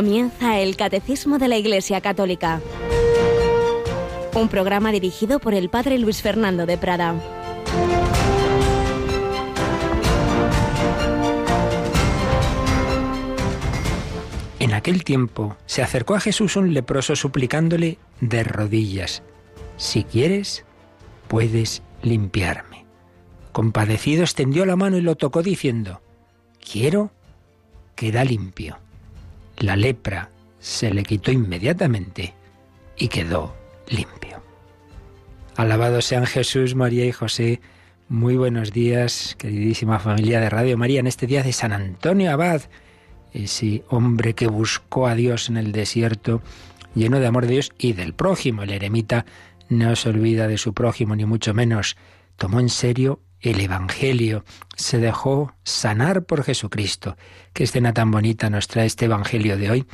Comienza el Catecismo de la Iglesia Católica, un programa dirigido por el Padre Luis Fernando de Prada. En aquel tiempo se acercó a Jesús un leproso suplicándole de rodillas, si quieres, puedes limpiarme. Compadecido extendió la mano y lo tocó diciendo, quiero, queda limpio. La lepra se le quitó inmediatamente y quedó limpio. Alabado sean Jesús, María y José. Muy buenos días, queridísima familia de Radio María, en este día de San Antonio Abad, ese hombre que buscó a Dios en el desierto, lleno de amor de Dios y del prójimo. El eremita no se olvida de su prójimo, ni mucho menos. Tomó en serio el Evangelio, se dejó sanar por Jesucristo. Qué escena tan bonita nos trae este Evangelio de hoy,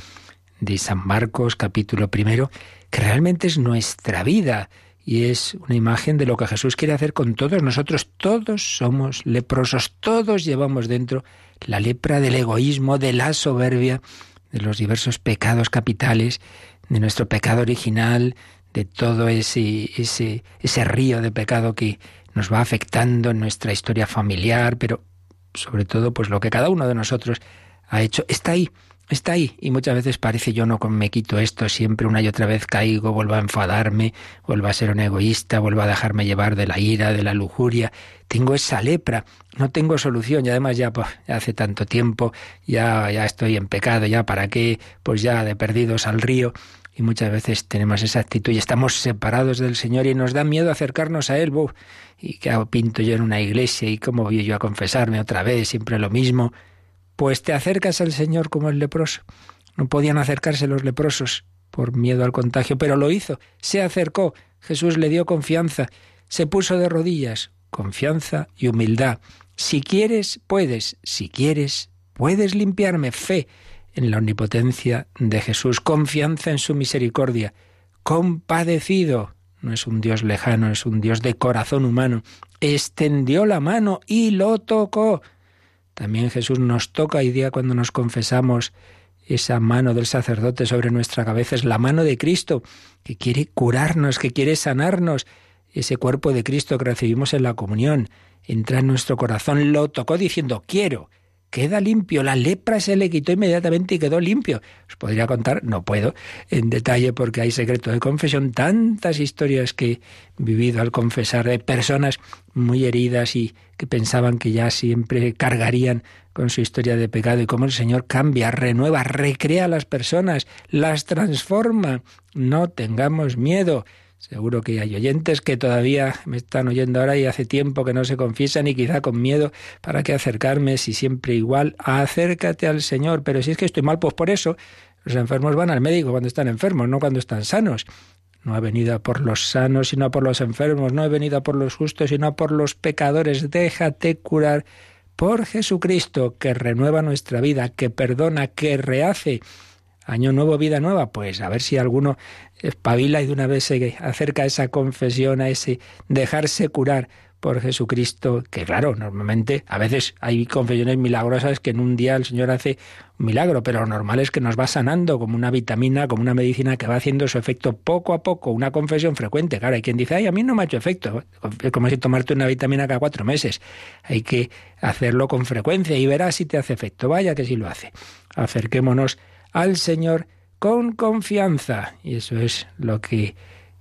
de San Marcos capítulo primero, que realmente es nuestra vida y es una imagen de lo que Jesús quiere hacer con todos nosotros. Todos somos leprosos, todos llevamos dentro la lepra del egoísmo, de la soberbia, de los diversos pecados capitales, de nuestro pecado original, de todo ese, ese, ese río de pecado que nos va afectando en nuestra historia familiar, pero sobre todo pues lo que cada uno de nosotros ha hecho está ahí, está ahí. Y muchas veces parece yo no me quito esto, siempre una y otra vez caigo, vuelvo a enfadarme, vuelvo a ser un egoísta, vuelvo a dejarme llevar de la ira, de la lujuria, tengo esa lepra, no tengo solución y además ya, pues, hace tanto tiempo, ya ya estoy en pecado, ya para qué, pues ya de perdidos al río y muchas veces tenemos esa actitud y estamos separados del Señor y nos da miedo acercarnos a Él. ¿Y qué pinto yo en una iglesia? ¿Y cómo voy yo a confesarme otra vez? Siempre lo mismo. Pues te acercas al Señor como el leproso. No podían acercarse los leprosos por miedo al contagio, pero lo hizo. Se acercó. Jesús le dio confianza. Se puso de rodillas. Confianza y humildad. Si quieres, puedes. Si quieres, puedes limpiarme. Fe en la omnipotencia de Jesús, confianza en su misericordia, compadecido, no es un Dios lejano, es un Dios de corazón humano, extendió la mano y lo tocó. También Jesús nos toca hoy día cuando nos confesamos esa mano del sacerdote sobre nuestra cabeza, es la mano de Cristo, que quiere curarnos, que quiere sanarnos, ese cuerpo de Cristo que recibimos en la comunión, entra en nuestro corazón, lo tocó diciendo, quiero, queda limpio. La lepra se le quitó inmediatamente y quedó limpio. Os podría contar, no puedo, en detalle porque hay secreto de confesión, tantas historias que he vivido al confesar de personas muy heridas y que pensaban que ya siempre cargarían con su historia de pecado y cómo el Señor cambia, renueva, recrea a las personas, las transforma. No tengamos miedo. Seguro que hay oyentes que todavía me están oyendo ahora y hace tiempo que no se confiesan y quizá con miedo para qué acercarme si siempre igual. Acércate al Señor, pero si es que estoy mal, pues por eso los enfermos van al médico cuando están enfermos, no cuando están sanos. No ha venido por los sanos, sino por los enfermos. No he venido por los justos, sino por los pecadores. Déjate curar por Jesucristo, que renueva nuestra vida, que perdona, que rehace. Año nuevo, vida nueva. Pues a ver si alguno espabila y de una vez se acerca a esa confesión, a ese dejarse curar por Jesucristo, que claro, normalmente a veces hay confesiones milagrosas que en un día el Señor hace un milagro, pero lo normal es que nos va sanando como una vitamina, como una medicina que va haciendo su efecto poco a poco, una confesión frecuente. Claro, hay quien dice, ay, a mí no me ha hecho efecto, es como si tomarte una vitamina cada cuatro meses. Hay que hacerlo con frecuencia y verás si te hace efecto. Vaya que sí lo hace. Acerquémonos al Señor con confianza. Y eso es lo que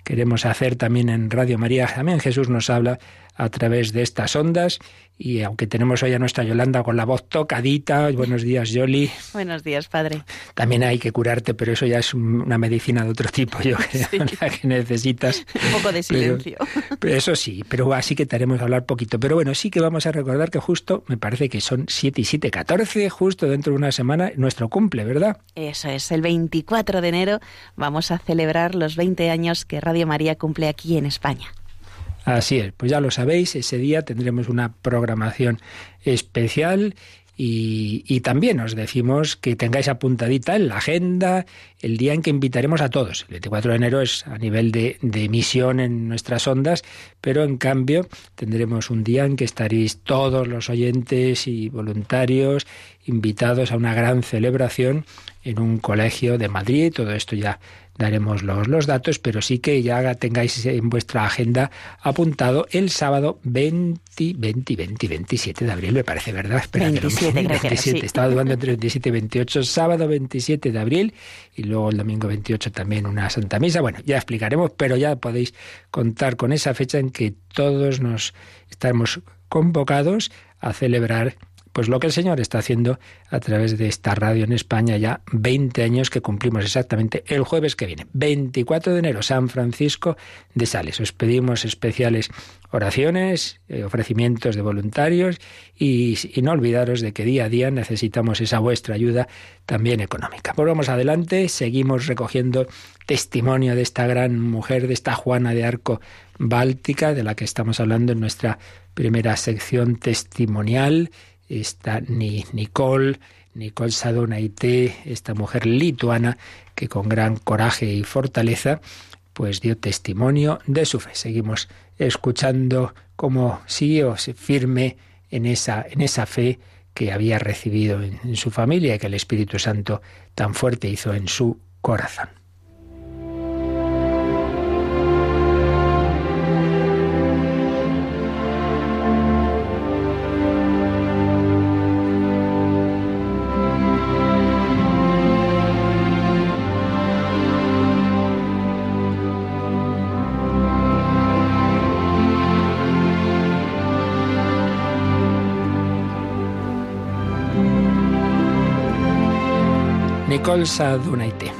queremos hacer también en Radio María. También Jesús nos habla a través de estas ondas. Y aunque tenemos hoy a nuestra Yolanda con la voz tocadita, buenos días Yoli. Buenos días, padre. También hay que curarte, pero eso ya es una medicina de otro tipo, yo creo, la que necesitas. Un poco de silencio. Pero, eso sí, pero así que te haremos hablar poquito. Pero bueno, sí que vamos a recordar que justo, me parece que son 7 y 7, 14, justo dentro de una semana, nuestro cumple, ¿verdad? Eso es, el 24 de enero vamos a celebrar los 20 años que Radio María cumple aquí en España. Así es, pues ya lo sabéis, ese día tendremos una programación especial y, también os decimos que tengáis apuntadita en la agenda el día en que invitaremos a todos. El 24 de enero es a nivel de, de, emisión en nuestras ondas, pero en cambio tendremos un día en que estaréis todos los oyentes y voluntarios invitados a una gran celebración en un colegio de Madrid. Todo esto ya daremos los, los datos, pero sí que ya tengáis en vuestra agenda apuntado el sábado 20, 20, 20, 27 de abril, me parece, ¿verdad? Espera, 27, que 27. Estaba dudando entre 27 y 28, sábado 27 de abril y luego el domingo 28 también una Santa Misa. Bueno, ya explicaremos, pero ya podéis contar con esa fecha en que todos nos estamos convocados a celebrar pues lo que el Señor está haciendo a través de esta radio en España ya 20 años que cumplimos exactamente el jueves que viene, 24 de enero, San Francisco de Sales. Os pedimos especiales oraciones, eh, ofrecimientos de voluntarios y, no olvidaros de que día a día necesitamos esa vuestra ayuda también económica. Pues vamos adelante, seguimos recogiendo testimonio de esta gran mujer, de esta Juana de Arco Báltica, de la que estamos hablando en nuestra primera sección testimonial está Nicole, Nicole Sadonaite, esta mujer lituana que con gran coraje y fortaleza pues dio testimonio de su fe. Seguimos escuchando cómo siguió firme en esa, en esa fe que había recibido en, en su familia y que el Espíritu Santo tan fuerte hizo en su corazón.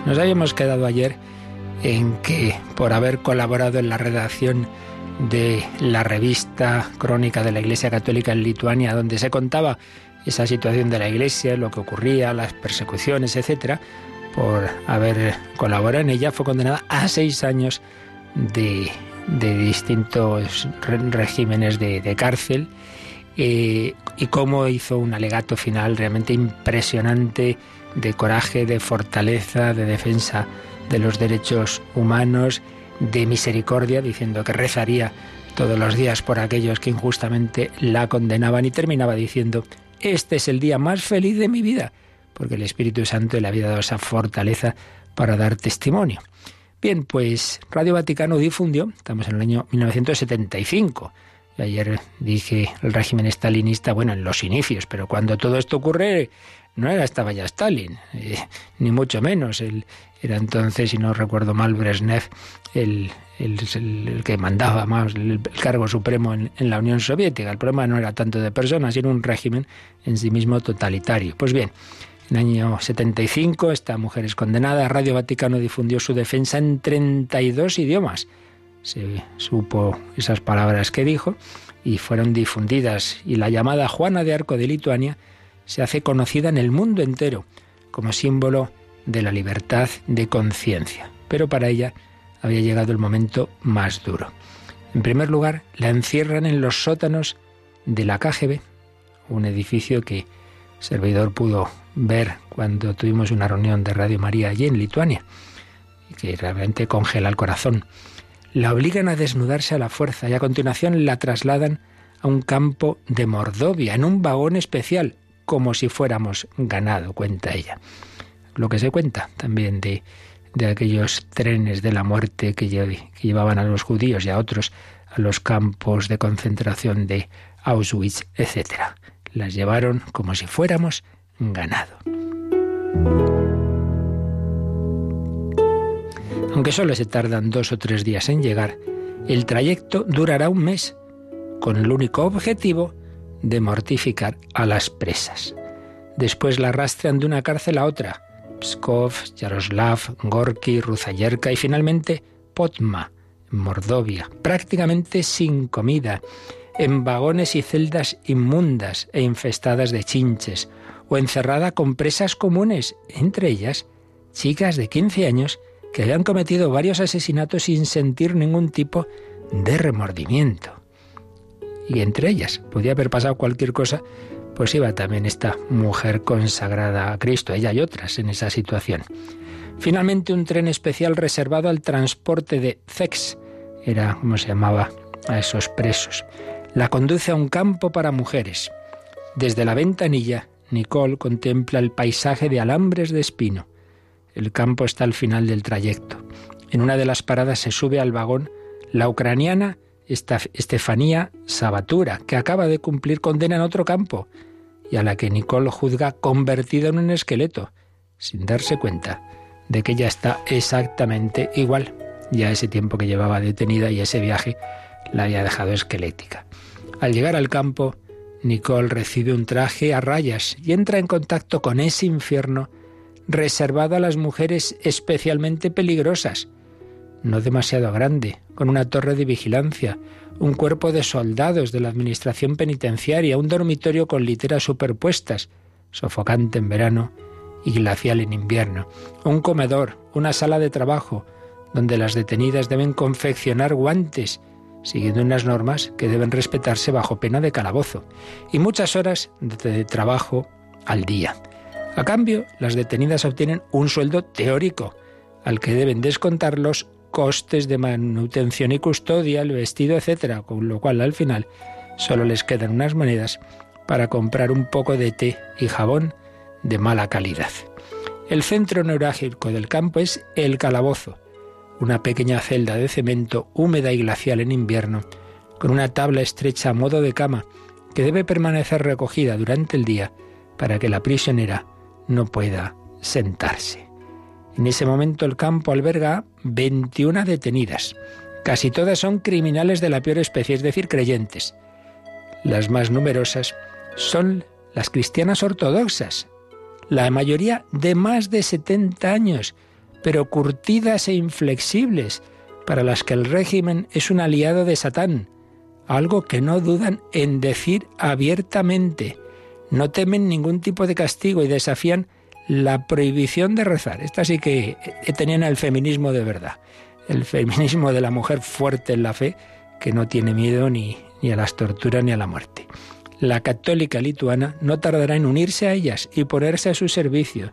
Nos habíamos quedado ayer en que por haber colaborado en la redacción de la revista Crónica de la Iglesia Católica en Lituania, donde se contaba esa situación de la Iglesia, lo que ocurría, las persecuciones, etcétera, por haber colaborado en ella, fue condenada a seis años de, distintos regímenes de, cárcel y cómo hizo un alegato final realmente impresionante de coraje, de fortaleza, de defensa de los derechos humanos, de misericordia, diciendo que rezaría todos los días por aquellos que injustamente la condenaban y terminaba diciendo, este es el día más feliz de mi vida, porque el Espíritu Santo le había dado esa fortaleza para dar testimonio. Bien, pues Radio Vaticano difundió, estamos en el año 1975, y ayer dije el régimen estalinista, bueno, en los inicios, pero cuando todo esto ocurre, no era estaba ya Stalin, eh, ni mucho menos. Él era entonces, si no recuerdo mal, Brezhnev el, el, que mandaba más el, cargo supremo en, la Unión Soviética. El problema no era tanto de personas, sino un régimen en sí mismo totalitario. Pues bien, en el año 75 esta mujer es condenada. Radio Vaticano difundió su defensa en 32 idiomas. Se supo esas palabras que dijo y fueron difundidas. Y la llamada Juana de Arco de Lituania se hace conocida en el mundo entero como símbolo de la libertad de conciencia. Pero para ella había llegado el momento más duro. En primer lugar, la encierran en los sótanos de la KGB, un edificio que servidor pudo ver cuando tuvimos una reunión de Radio María allí en Lituania, y que realmente congela el corazón. La obligan a desnudarse a la fuerza y a continuación la trasladan a un campo de Mordovia, en un vagón especial, como si fuéramos ganado, cuenta ella. Lo que se cuenta también de, de aquellos trenes de la muerte que, llevaban a los judíos y a otros a los campos de concentración de Auschwitz, etc. Las llevaron como si fuéramos ganado. Aunque solo se tardan dos o tres días en llegar, el trayecto durará un mes, con el único objetivo de mortificar a las presas. Después la arrastran de una cárcel a otra, Pskov, Yaroslav, Gorky, Ruzayerka y finalmente Potma, en Mordovia, prácticamente sin comida, en vagones y celdas inmundas e infestadas de chinches, o encerrada con presas comunes, entre ellas chicas de 15 años que habían cometido varios asesinatos sin sentir ningún tipo de remordimiento y entre ellas podía haber pasado cualquier cosa, pues iba también esta mujer consagrada a Cristo, ella y otras en esa situación. Finalmente un tren especial reservado al transporte de Zex, era como se llamaba a esos presos, la conduce a un campo para mujeres. Desde la ventanilla, Nicole contempla el paisaje de alambres de espino, el campo está al final del trayecto. En una de las paradas se sube al vagón la ucraniana Estefanía Sabatura, que acaba de cumplir condena en otro campo y a la que Nicole juzga convertida en un esqueleto, sin darse cuenta de que ella está exactamente igual. Ya ese tiempo que llevaba detenida y ese viaje la había dejado esquelética. Al llegar al campo, Nicole recibe un traje a rayas y entra en contacto con ese infierno reservado a las mujeres especialmente peligrosas, no demasiado grande, con una torre de vigilancia, un cuerpo de soldados de la Administración Penitenciaria, un dormitorio con literas superpuestas, sofocante en verano y glacial en invierno, un comedor, una sala de trabajo, donde las detenidas deben confeccionar guantes, siguiendo unas normas que deben respetarse bajo pena de calabozo, y muchas horas de trabajo al día. A cambio, las detenidas obtienen un sueldo teórico, al que deben descontar los costes de manutención y custodia, el vestido, etc., con lo cual al final solo les quedan unas monedas para comprar un poco de té y jabón de mala calidad. El centro neurálgico del campo es el calabozo, una pequeña celda de cemento húmeda y glacial en invierno, con una tabla estrecha a modo de cama que debe permanecer recogida durante el día para que la prisionera no pueda sentarse. En ese momento el campo alberga 21 detenidas. Casi todas son criminales de la peor especie, es decir, creyentes. Las más numerosas son las cristianas ortodoxas, la mayoría de más de 70 años, pero curtidas e inflexibles, para las que el régimen es un aliado de Satán, algo que no dudan en decir abiertamente. No temen ningún tipo de castigo y desafían la prohibición de rezar. Esta sí que tenían el feminismo de verdad. El feminismo de la mujer fuerte en la fe que no tiene miedo ni, ni a las torturas ni a la muerte. La católica lituana no tardará en unirse a ellas y ponerse a su servicio.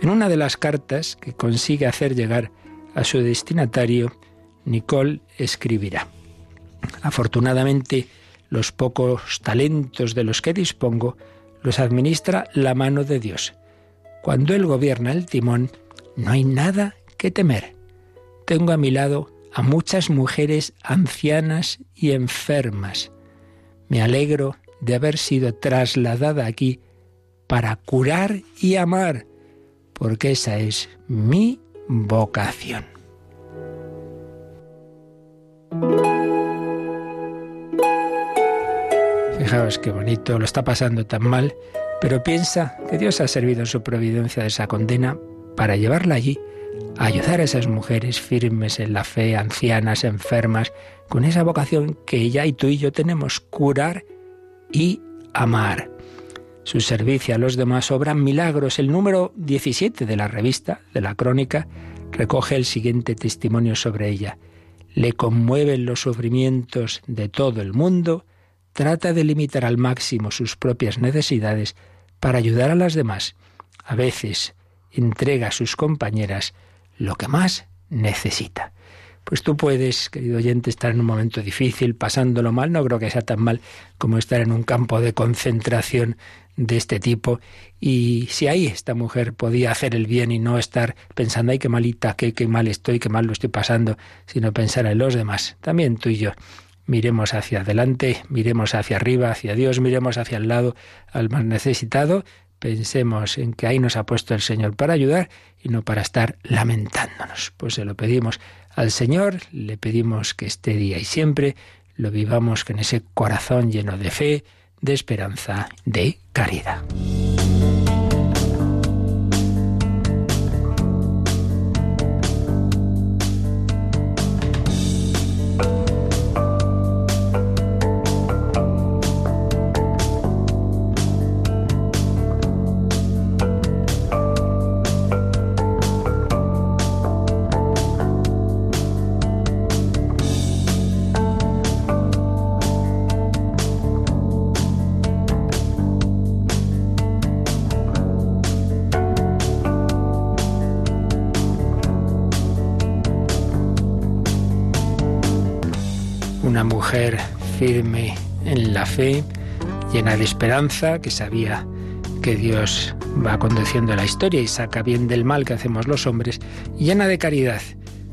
En una de las cartas que consigue hacer llegar a su destinatario, Nicole escribirá. Afortunadamente, los pocos talentos de los que dispongo los administra la mano de Dios. Cuando Él gobierna el timón, no hay nada que temer. Tengo a mi lado a muchas mujeres ancianas y enfermas. Me alegro de haber sido trasladada aquí para curar y amar, porque esa es mi vocación. Fijaos qué bonito, lo está pasando tan mal pero piensa que Dios ha servido en su providencia de esa condena para llevarla allí, a ayudar a esas mujeres firmes en la fe, ancianas, enfermas, con esa vocación que ella y tú y yo tenemos, curar y amar. Su servicio a los demás obran milagros. El número 17 de la revista, de la crónica, recoge el siguiente testimonio sobre ella. Le conmueven los sufrimientos de todo el mundo trata de limitar al máximo sus propias necesidades para ayudar a las demás. A veces entrega a sus compañeras lo que más necesita. Pues tú puedes, querido oyente, estar en un momento difícil, pasándolo mal, no creo que sea tan mal como estar en un campo de concentración de este tipo. Y si ahí esta mujer podía hacer el bien y no estar pensando, ay, qué malita, qué, qué mal estoy, qué mal lo estoy pasando, sino pensar en los demás, también tú y yo miremos hacia adelante, miremos hacia arriba, hacia Dios, miremos hacia el lado al más necesitado, pensemos en que ahí nos ha puesto el Señor para ayudar y no para estar lamentándonos. Pues se lo pedimos al Señor, le pedimos que este día y siempre lo vivamos con ese corazón lleno de fe, de esperanza, de caridad. Firme en la fe, llena de esperanza, que sabía que Dios va conduciendo la historia y saca bien del mal que hacemos los hombres, llena de caridad,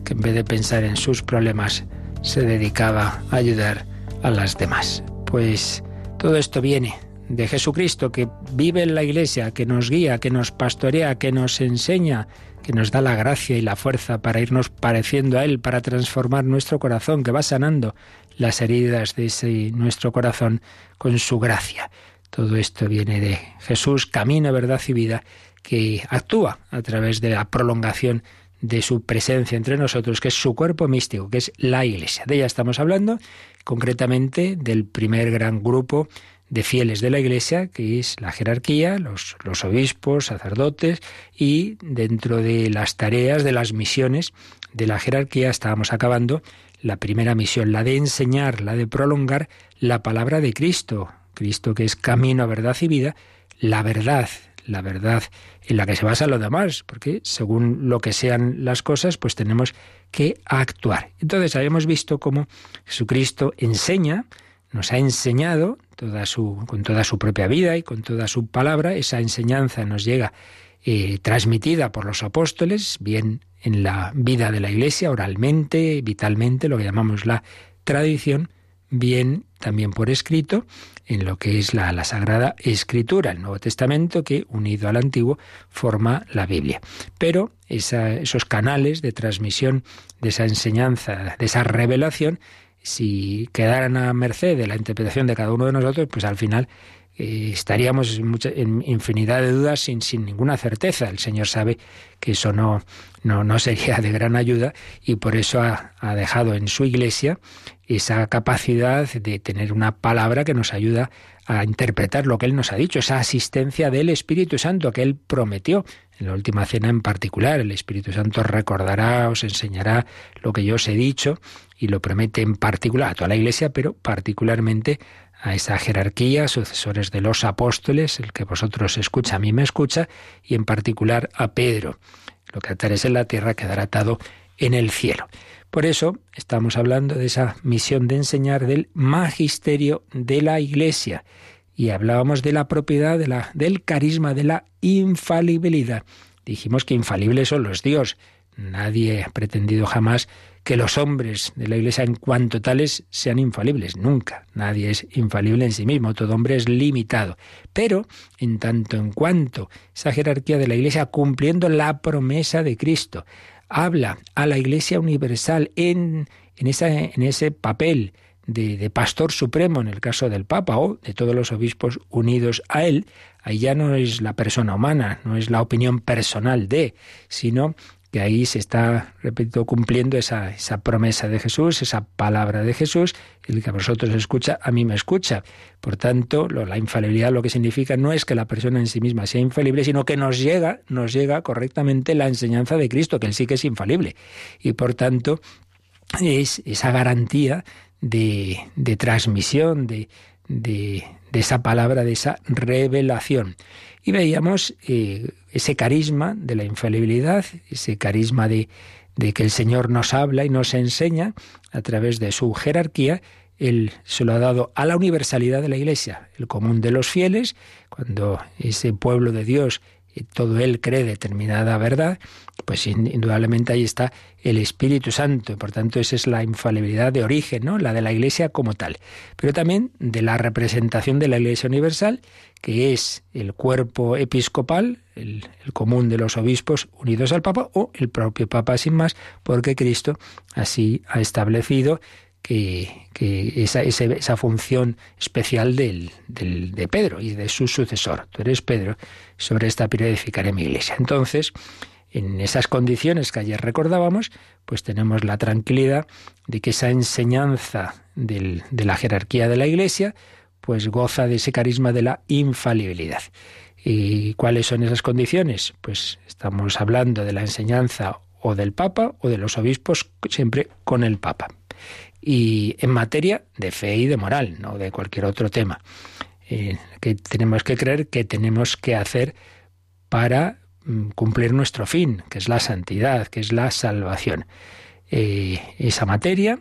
que en vez de pensar en sus problemas, se dedicaba a ayudar a las demás. Pues todo esto viene de Jesucristo que vive en la iglesia, que nos guía, que nos pastorea, que nos enseña, que nos da la gracia y la fuerza para irnos pareciendo a Él, para transformar nuestro corazón, que va sanando las heridas de ese nuestro corazón con su gracia. Todo esto viene de Jesús, camino, verdad y vida, que actúa a través de la prolongación de su presencia entre nosotros, que es su cuerpo místico, que es la Iglesia. De ella estamos hablando, concretamente del primer gran grupo de fieles de la Iglesia, que es la jerarquía, los, los, obispos, sacerdotes, y dentro de las tareas, de las misiones de la jerarquía, estábamos acabando la primera misión, la de enseñar, la de prolongar la palabra de Cristo, Cristo que es camino, verdad y vida, la verdad, la verdad en la que se basa lo demás, porque según lo que sean las cosas, pues tenemos que actuar. Entonces habíamos visto cómo Jesucristo enseña, nos ha enseñado toda su, con toda su propia vida y con toda su palabra, esa enseñanza nos llega eh, transmitida por los apóstoles, bien en la vida de la Iglesia, oralmente, vitalmente, lo que llamamos la tradición, bien también por escrito, en lo que es la, la, Sagrada Escritura, el Nuevo Testamento, que unido al Antiguo forma la Biblia. Pero esos canales de transmisión de esa enseñanza, de esa revelación, si quedaran a merced de la interpretación de cada uno de nosotros, pues al final eh, estaríamos en, en, infinidad de dudas sin, sin ninguna certeza. El Señor sabe que eso no, no, no sería de gran ayuda y por eso ha, ha, dejado en su iglesia esa capacidad de tener una palabra que nos ayuda a interpretar lo que Él nos ha dicho, esa asistencia del Espíritu Santo que Él prometió en la última cena en particular. El Espíritu Santo recordará, os enseñará lo que yo os he dicho y lo promete en particular a toda la iglesia, pero particularmente a esa jerarquía, sucesores de los apóstoles, el que vosotros escucha, a mí me escucha, y en particular a Pedro. Lo que atares en la tierra quedará atado en el cielo. Por eso estamos hablando de esa misión de enseñar del magisterio de la Iglesia. Y hablábamos de la propiedad de la, del carisma de la infalibilidad. Dijimos que infalibles son los Dios. Nadie ha pretendido jamás que los hombres de la Iglesia en cuanto tales sean infalibles. Nunca. Nadie es infalible en sí mismo. Todo hombre es limitado. Pero, en tanto en cuanto esa jerarquía de la Iglesia cumpliendo la promesa de Cristo, habla a la Iglesia universal en, en, esa, en ese papel de, de, pastor supremo en el caso del Papa o de todos los obispos unidos a él, ahí ya no es la persona humana, no es la opinión personal de, sino que ahí se está, repito, cumpliendo esa, esa promesa de Jesús, esa palabra de Jesús, el que a vosotros escucha, a mí me escucha. Por tanto, lo, la infalibilidad lo que significa no es que la persona en sí misma sea infalible, sino que nos llega, nos llega correctamente la enseñanza de Cristo, que él sí que es infalible. Y por tanto, es esa garantía de, de transmisión, de, de, esa palabra, de esa revelación. Y veíamos eh, ese carisma de la infalibilidad, ese carisma de, de que el Señor nos habla y nos enseña a través de su jerarquía, él se lo ha dado a la universalidad de la Iglesia, el común de los fieles, cuando ese pueblo de Dios todo él cree determinada verdad, pues indudablemente ahí está el Espíritu Santo. Por tanto, esa es la infalibilidad de origen, ¿no? La de la Iglesia como tal. Pero también de la representación de la Iglesia Universal, que es el cuerpo episcopal, el común de los obispos unidos al Papa, o el propio Papa sin más, porque Cristo así ha establecido que, esa, esa, función especial del, del, de Pedro y de su sucesor. Tú eres Pedro, sobre esta piedra edificaré mi iglesia. Entonces, en esas condiciones que ayer recordábamos, pues tenemos la tranquilidad de que esa enseñanza del, de la jerarquía de la iglesia, pues goza de ese carisma de la infalibilidad. ¿Y cuáles son esas condiciones? Pues estamos hablando de la enseñanza o del Papa o de los obispos, siempre con el Papa y en materia de fe y de moral, no de cualquier otro tema. Eh, que tenemos que creer que tenemos que hacer para mm, cumplir nuestro fin, que es la santidad, que es la salvación. Eh, esa materia,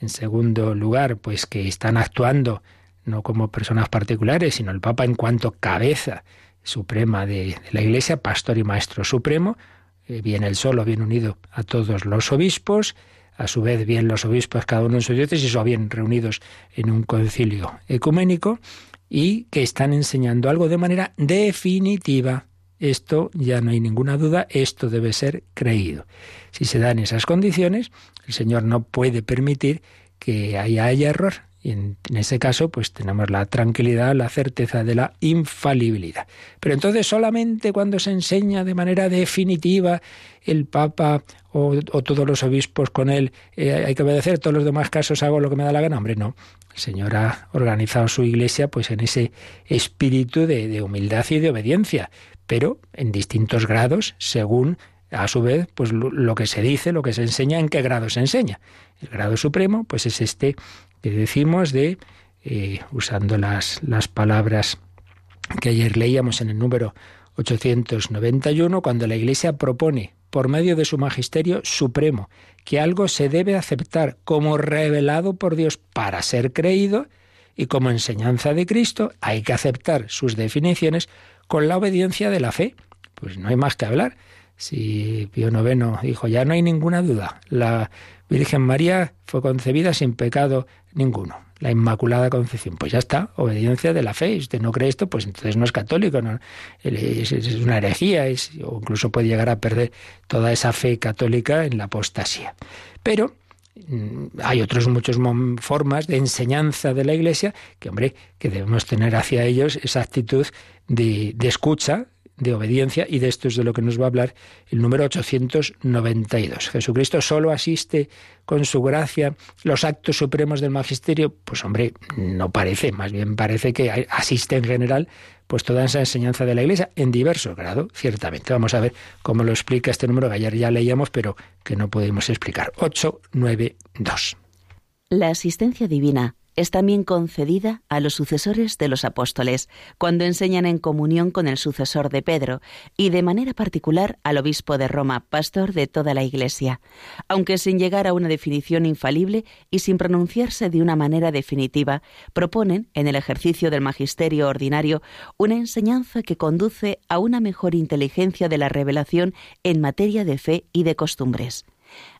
en segundo lugar, pues que están actuando no como personas particulares, sino el Papa en cuanto cabeza, suprema de, la Iglesia, pastor y maestro supremo, eh, bien el solo, bien unido a todos los obispos, a su vez bien los obispos cada uno en su diócesis o bien reunidos en un concilio ecuménico y que están enseñando algo de manera definitiva. Esto ya no hay ninguna duda, esto debe ser creído. Si se dan esas condiciones, el Señor no puede permitir que haya, haya error. Y en, ese caso, pues tenemos la tranquilidad, la certeza de la infalibilidad. Pero entonces solamente cuando se enseña de manera definitiva el Papa o, todos los obispos con él, eh, hay que obedecer, todos los demás casos hago lo que me da la gana. Hombre, no. El Señor ha organizado su iglesia pues en ese espíritu de, de humildad y de obediencia, pero en distintos grados, según a su vez, pues lo, que se dice, lo que se enseña, en qué grado se enseña. El grado supremo, pues es este que decimos de, eh, usando las, las palabras que ayer leíamos en el número 891, cuando la Iglesia propone por medio de su magisterio supremo, que algo se debe aceptar como revelado por Dios para ser creído y como enseñanza de Cristo, hay que aceptar sus definiciones con la obediencia de la fe. Pues no hay más que hablar. Si Pío IX dijo, ya no hay ninguna duda, la Virgen María fue concebida sin pecado ninguno la Inmaculada Concepción. Pues ya está, obediencia de la fe. Si usted no cree esto, pues entonces no es católico, no, es, una herejía, es, o incluso puede llegar a perder toda esa fe católica en la apostasía. Pero mm, hay otras muchas formas de enseñanza de la Iglesia que, hombre, que debemos tener hacia ellos esa actitud de, de escucha, de obediencia y de esto es de lo que nos va a hablar el número 892. Jesucristo solo asiste con su gracia los actos supremos del magisterio, pues hombre, no parece, más bien parece que asiste en general pues toda esa enseñanza de la Iglesia en diverso grado, ciertamente. Vamos a ver cómo lo explica este número que ayer ya leíamos, pero que no podemos explicar. 892. La asistencia divina es también concedida a los sucesores de los apóstoles, cuando enseñan en comunión con el sucesor de Pedro, y de manera particular al obispo de Roma, pastor de toda la Iglesia, aunque sin llegar a una definición infalible y sin pronunciarse de una manera definitiva, proponen, en el ejercicio del magisterio ordinario, una enseñanza que conduce a una mejor inteligencia de la revelación en materia de fe y de costumbres.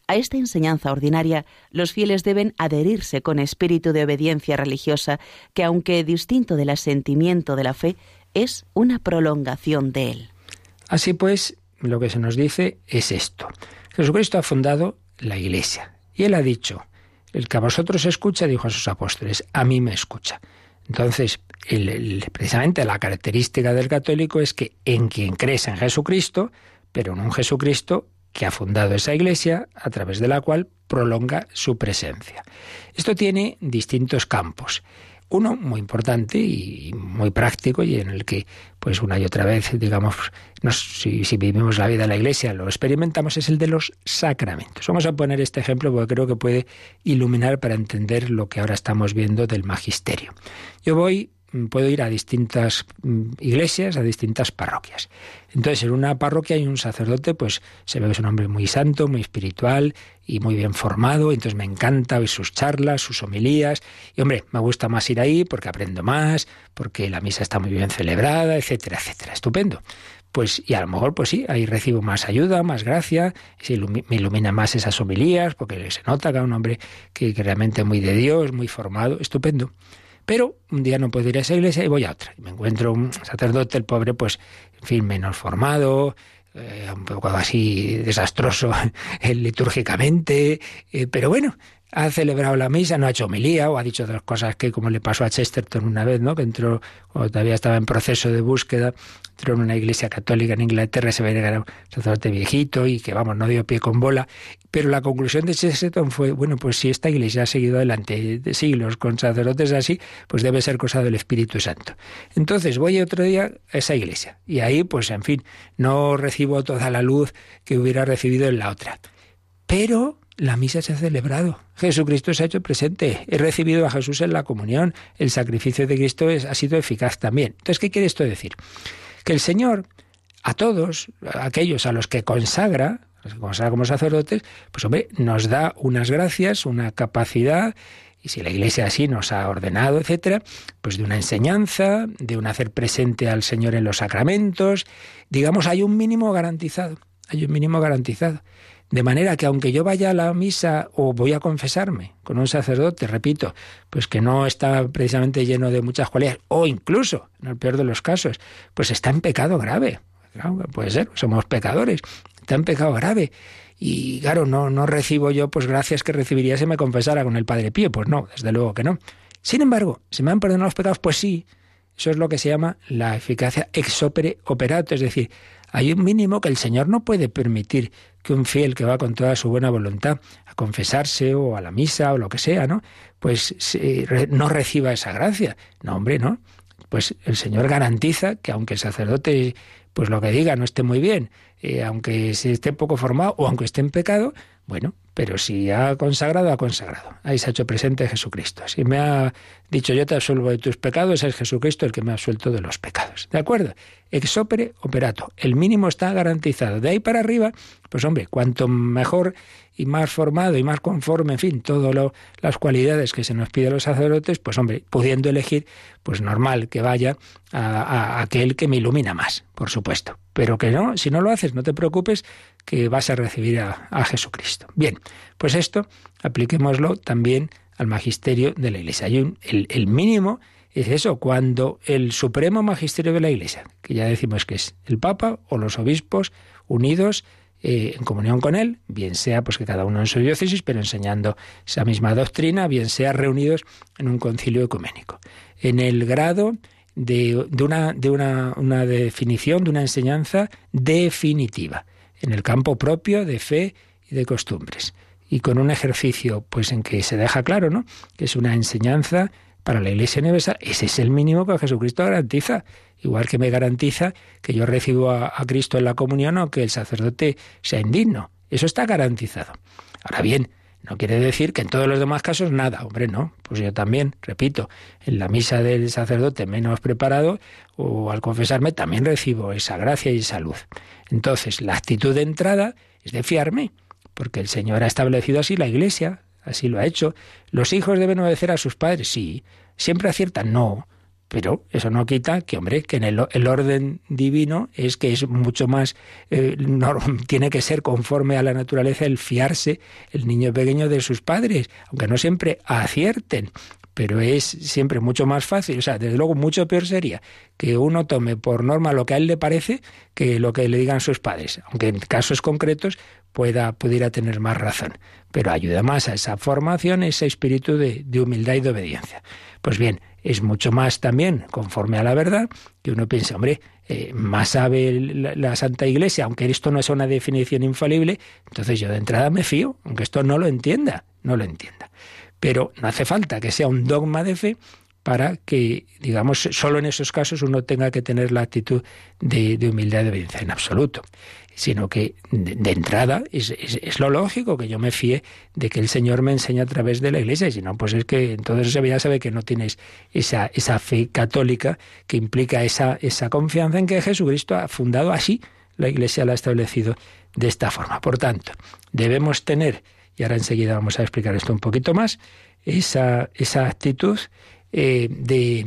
A esta enseñanza ordinaria los fieles deben adherirse con espíritu de obediencia religiosa, que aunque distinto del asentimiento de la fe, es una prolongación de él. Así pues, lo que se nos dice es esto. Jesucristo ha fundado la Iglesia y él ha dicho, el que a vosotros escucha, dijo a sus apóstoles, a mí me escucha. Entonces, precisamente la característica del católico es que en quien crees en Jesucristo, pero en un Jesucristo que ha fundado esa iglesia, a través de la cual prolonga su presencia. Esto tiene distintos campos. Uno muy importante y muy práctico y en el que, pues una y otra vez, digamos, si, si, vivimos la vida de la Iglesia, lo experimentamos, es el de los sacramentos. Vamos a poner este ejemplo porque creo que puede iluminar para entender lo que ahora estamos viendo del magisterio. Yo voy puedo ir a distintas mm, iglesias, a distintas parroquias. Entonces, en una parroquia hay un sacerdote, pues se ve que es un hombre muy santo, muy espiritual y muy bien formado, entonces me encanta oír sus charlas, sus homilías, y hombre, me gusta más ir ahí porque aprendo más, porque la misa está muy bien celebrada, etcétera, etcétera. Estupendo. Pues, y a lo mejor, pues sí, ahí recibo más ayuda, más gracia, se me ilumina más esas homilías, porque se nota que es un hombre que, que realmente muy de Dios, muy formado, estupendo. Pero un día no puedo ir a esa iglesia y voy a otra. Y me encuentro un sacerdote, el pobre, pues, en fin, menos formado, eh, un poco así desastroso litúrgicamente, eh, pero bueno, ha celebrado la misa, no ha hecho homilía o ha dicho otras cosas que como le pasó a Chesterton una vez, ¿no? Que entró, todavía estaba en proceso de búsqueda, entró en una iglesia católica en Inglaterra, se veía que era un sacerdote viejito y que, vamos, no dio pie con bola. Pero la conclusión de Chesterton fue, bueno, pues si esta iglesia ha seguido adelante de siglos con sacerdotes así, pues debe ser cosa del Espíritu Santo. Entonces voy otro día a esa iglesia y ahí, pues en fin, no recibo toda la luz que hubiera recibido en la otra. Pero la misa se ha celebrado. Jesucristo se ha hecho presente. He recibido a Jesús en la comunión. El sacrificio de Cristo ha sido eficaz también. Entonces, ¿qué quiere esto decir? Que el Señor, a todos, a aquellos a los que consagra, los que consagra como sacerdotes, pues hombre, nos da unas gracias, una capacidad y si la Iglesia así nos ha ordenado, etcétera, pues de una enseñanza, de un hacer presente al Señor en los sacramentos, digamos, hay un mínimo garantizado, hay un mínimo garantizado. De manera que aunque yo vaya a la misa o voy a confesarme con un sacerdote, repito, pues que no está precisamente lleno de muchas cualidades, o incluso, en el peor de los casos, pues está en pecado grave. puede ser, somos pecadores, está en pecado grave. Y claro, no, no recibo yo pues gracias que recibiría si me confesara con el Padre Pío. Pues no, desde luego que no. Sin embargo, ¿se me han perdonado los pecados? Pues sí. Eso es lo que se llama la eficacia ex opere operato, es decir, hay un mínimo que el Señor no puede permitir que un fiel que va con toda su buena voluntad a confesarse o a la misa o lo que sea, ¿no? Pues no reciba esa gracia. No, hombre, no. Pues el Señor garantiza que aunque el sacerdote, pues lo que diga no esté muy bien, eh, aunque se esté poco formado o aunque esté en pecado, bueno, pero si ha consagrado, ha consagrado. Ahí se ha hecho presente Jesucristo. Si me ha dicho yo te absuelvo de tus pecados, es Jesucristo el que me ha suelto de los pecados. ¿De acuerdo? Ex opere operato. El mínimo está garantizado. De ahí para arriba, pues hombre, cuanto mejor y más formado y más conforme, en fin, todas las cualidades que se nos pide a los sacerdotes, pues hombre, pudiendo elegir, pues normal que vaya a, aquel que me ilumina más, por supuesto. Pero que no, si no lo haces, no te preocupes, que vas a recibir a, Jesucristo. Bien, pues esto apliquémoslo también al magisterio de la Iglesia. Hay el, mínimo es eso, cuando el supremo magisterio de la Iglesia, que ya decimos que es el Papa o los obispos unidos eh, en comunión con él, bien sea pues que cada uno en su diócesis, pero enseñando esa misma doctrina, bien sea reunidos en un concilio ecuménico. En el grado de, una, de una, una definición, de una enseñanza definitiva, en el campo propio de fe y de costumbres y con un ejercicio pues en que se deja claro, ¿no? que es una enseñanza para la Iglesia Universal, ese es el mínimo que Jesucristo garantiza igual que me garantiza que yo recibo a, Cristo en la comunión o que el sacerdote sea indigno. Eso está garantizado. Ahora bien, no quiere decir que en todos los demás casos nada, hombre, no. Pues yo también, repito, en la misa del sacerdote menos preparado o al confesarme también recibo esa gracia y esa luz. Entonces, la actitud de entrada es de fiarme, porque el Señor ha establecido así la Iglesia, así lo ha hecho. ¿Los hijos deben obedecer a sus padres? Sí. ¿Siempre aciertan? No. Pero eso no quita que, hombre, que en el, orden divino es que es mucho más, eh, tiene que ser conforme a la naturaleza el fiarse el niño pequeño de sus padres, aunque no siempre acierten pero es siempre mucho más fácil, o sea, desde luego mucho peor sería que uno tome por norma lo que a él le parece que lo que le digan sus padres, aunque en casos concretos pueda pudiera tener más razón, pero ayuda más a esa formación, ese espíritu de humildad y de obediencia. Pues bien, es mucho más también conforme a la verdad que uno piense, hombre, eh, más sabe la, Santa Iglesia, aunque esto no es una definición infalible, entonces yo de entrada me fío, aunque esto no lo entienda, no lo entienda. Pero no hace falta que sea un dogma de fe para que, digamos, solo en esos casos uno tenga que tener la actitud de, de humildad y de obediencia en absoluto sino que de, entrada es, lo lógico que yo me fíe de que el Señor me enseña a través de la Iglesia, y si no, pues es que entonces ya sabe que no tienes esa, esa fe católica que implica esa, esa confianza en que Jesucristo ha fundado así, la Iglesia la ha establecido de esta forma. Por tanto, debemos tener, y ahora enseguida vamos a explicar esto un poquito más, esa, esa actitud eh, de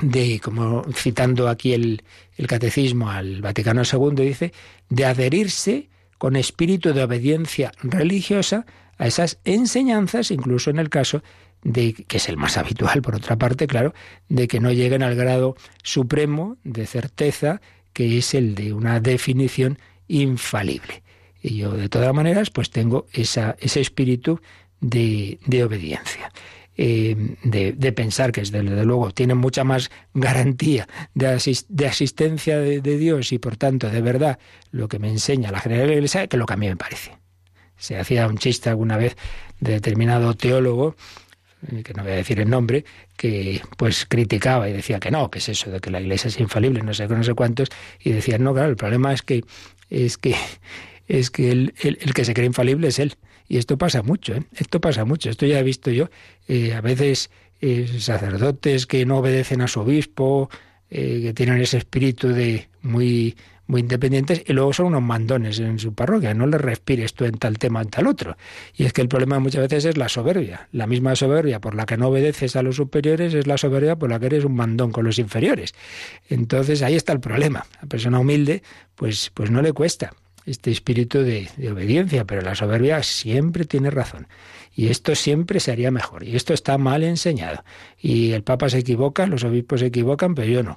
de, como citando aquí el, el catecismo al Vaticano II, dice, de adherirse con espíritu de obediencia religiosa a esas enseñanzas, incluso en el caso de que es el más habitual, por otra parte, claro, de que no lleguen al grado supremo de certeza, que es el de una definición infalible. Y yo, de todas maneras, pues tengo ese espíritu de, de obediencia. Eh, de, pensar que desde luego tiene mucha más garantía de, asistencia de, Dios y por tanto de verdad lo que me enseña la General Iglesia que lo que a mí me parece. Se hacía un chiste alguna vez de determinado teólogo eh, que no voy a decir el nombre, que pues criticaba y decía que no, que es eso de que la iglesia es infalible, no sé no sé cuántos, y decían, no, claro, el problema es que es que es que el que se cree infalible es él. Y esto pasa mucho, ¿eh? esto pasa mucho. Esto ya he visto yo. Eh, a veces eh, sacerdotes que no obedecen a su obispo, que tienen ese espíritu de muy muy independientes y luego son unos mandones en su parroquia. No le respires tú en tal tema, en tal otro. Y es que el problema muchas veces es la soberbia. La misma soberbia por la que no obedeces a los superiores es la soberbia por la que eres un mandón con los inferiores. Entonces ahí está el problema. La persona humilde, pues, pues no le cuesta este espíritu de, obediencia, pero la soberbia siempre tiene razón. Y esto siempre se haría mejor. Y esto está mal enseñado. Y el Papa se equivoca, los obispos se equivocan, pero yo no.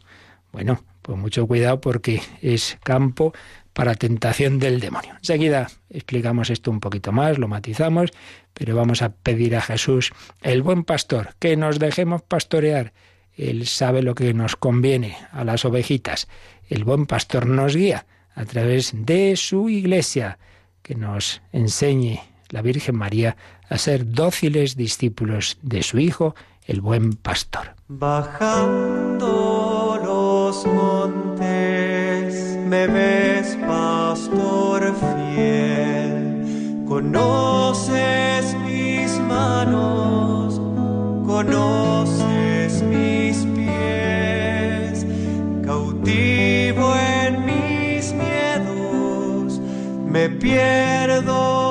Bueno, pues mucho cuidado porque es campo para tentación del demonio. Enseguida explicamos esto un poquito más, lo matizamos, pero vamos a pedir a Jesús, el buen pastor, que nos dejemos pastorear. Él sabe lo que nos conviene a las ovejitas. El buen pastor nos guía a través de su iglesia, que nos enseñe la Virgen María a ser dóciles discípulos de su Hijo, el buen pastor. Bajando los montes, me ves pastor fiel, conoces mis manos, conoces me pierdo